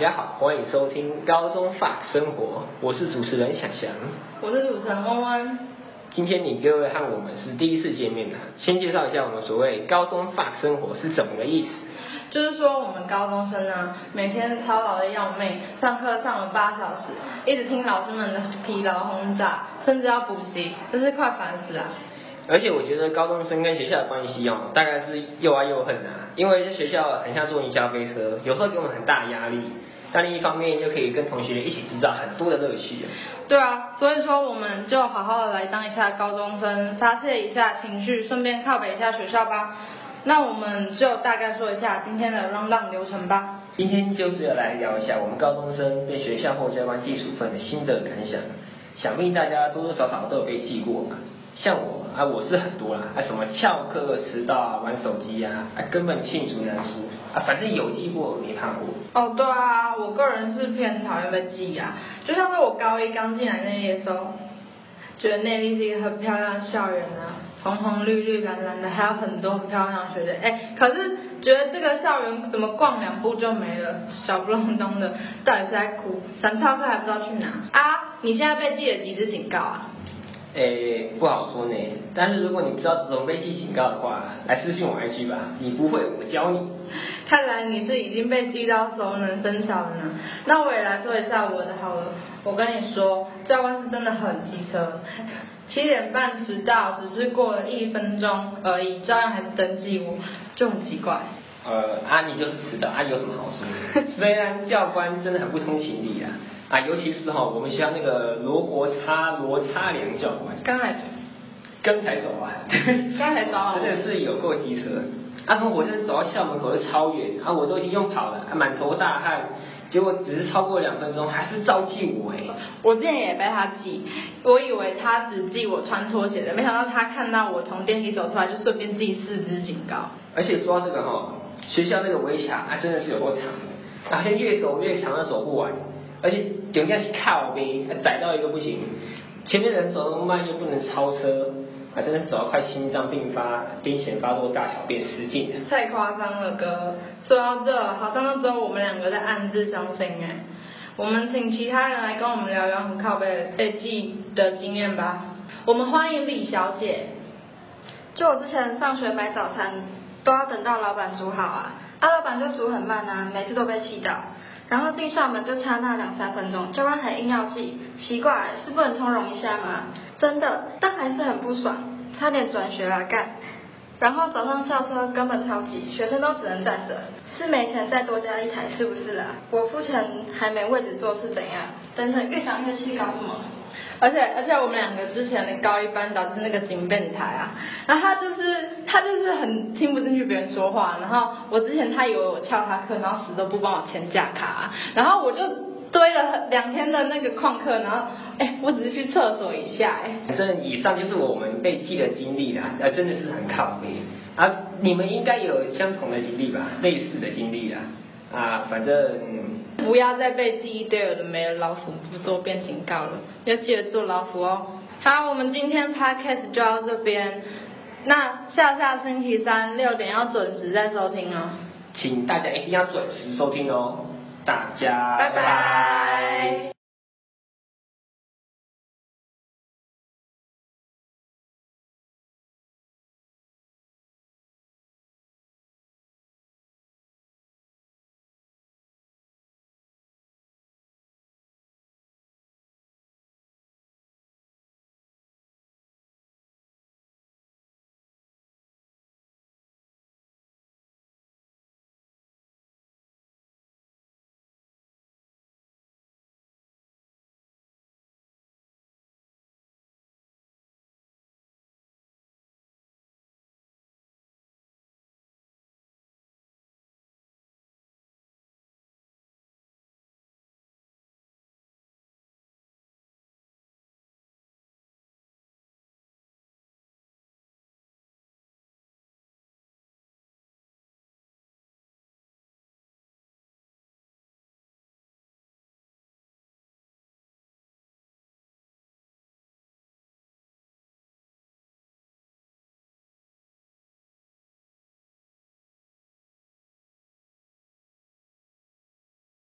家好，欢迎收听高中法生活，我是主持人想翔。我是主持人弯弯。今天你各位和我们是第一次见面的，先介绍一下我们所谓高中法生活是怎么个意思。就是说，我们高中生呢，每天操劳的要命，上课上了八小时，一直听老师们的疲劳轰炸，甚至要补习，真是快烦死了。而且我觉得高中生跟学校的关系哦，大概是又爱又恨啊。因为在学校很像坐云霄飞车，有时候给我们很大压力，但另一方面又可以跟同学一起制造很多的乐趣。对啊，所以说我们就好好的来当一下高中生，发泄一下情绪，顺便靠北一下学校吧。那我们就大概说一下今天的 round down 流程吧。今天就是要来聊一下我们高中生被学校或教官记处分的心得感想，想必大家多多少少都有被记过嘛。像我啊，我是很多啦，啊什么翘课、迟到啊、玩手机啊，啊根本罄竹难书啊，反正有记过没怕过。哦，对啊，我个人是偏讨厌被记啊，就像是我高一刚进来那的时候，觉得内地是一个很漂亮的校园啊，红红绿绿蓝蓝的，还有很多很漂亮的学姐，哎，可是觉得这个校园怎么逛两步就没了，小不隆咚的，到底是在哭？想翘课还不知道去哪啊？你现在被记了几次警告啊？诶，不好说呢。但是如果你不知道怎么被记警告的话，来私信我 IG 吧。你不会，我教你。看来你是已经被记到熟能生巧了呢。那我也来说一下我的好了。我跟你说，教官是真的很机车。七点半迟到，只是过了一分钟而已，照样还是登记我，就很奇怪。呃，阿你就是迟到，阿有什么好说？虽然教官真的很不通情理啊。啊，尤其是哈，我们学校那个罗国叉罗差良教官，刚才刚才走完，刚才走完，真的是有过机车。啊，从火车站走到校门口就超远，啊，我都已经用跑了，满头大汗，结果只是超过两分钟，还是照记我哎。我之前也被他记，我以为他只记我穿拖鞋的，没想到他看到我从电梯走出来，就顺便记四支警告。而且说到这个哈，学校那个围墙啊，真的是有多长的，好像越走越长都，走不完。而且中间是靠边，窄到一个不行，前面人走那么慢又不能超车，啊，真的走到快心脏病发、癫痫发作、大小便失禁。太夸张了，哥！说到这，好像都只有我们两个在暗自伤心哎。我们请其他人来跟我们聊聊很靠背被记的经验吧。我们欢迎李小姐。就我之前上学买早餐，都要等到老板煮好啊，啊，老板就煮很慢啊，每次都被气到。然后进校门就差那两三分钟，教官还硬要记，奇怪，是不能通融一下吗？真的，但还是很不爽，差点转学来干。然后早上校车根本超挤，学生都只能站着，是没钱再多加一台是不是啦？我付钱还没位置坐是怎样？等等，越想越气，搞什么？而且而且我们两个之前的高一班导是那个警变台啊，然后他就是他就是很听不进去别人说话，然后我之前他以为我翘他课，然后死都不帮我签假卡，然后我就堆了两天的那个旷课，然后哎，我只是去厕所一下哎。反正以上就是我们被记的经历啦，啊真的是很靠背。啊，你们应该有相同的经历吧，类似的经历啊。啊，反正。不要再被第一堆有的没的老虎不做变警告了，要记得做老虎哦。好，我们今天 podcast 就到这边，那下下星期三六点要准时再收听哦。请大家一定要准时收听哦，大家拜拜。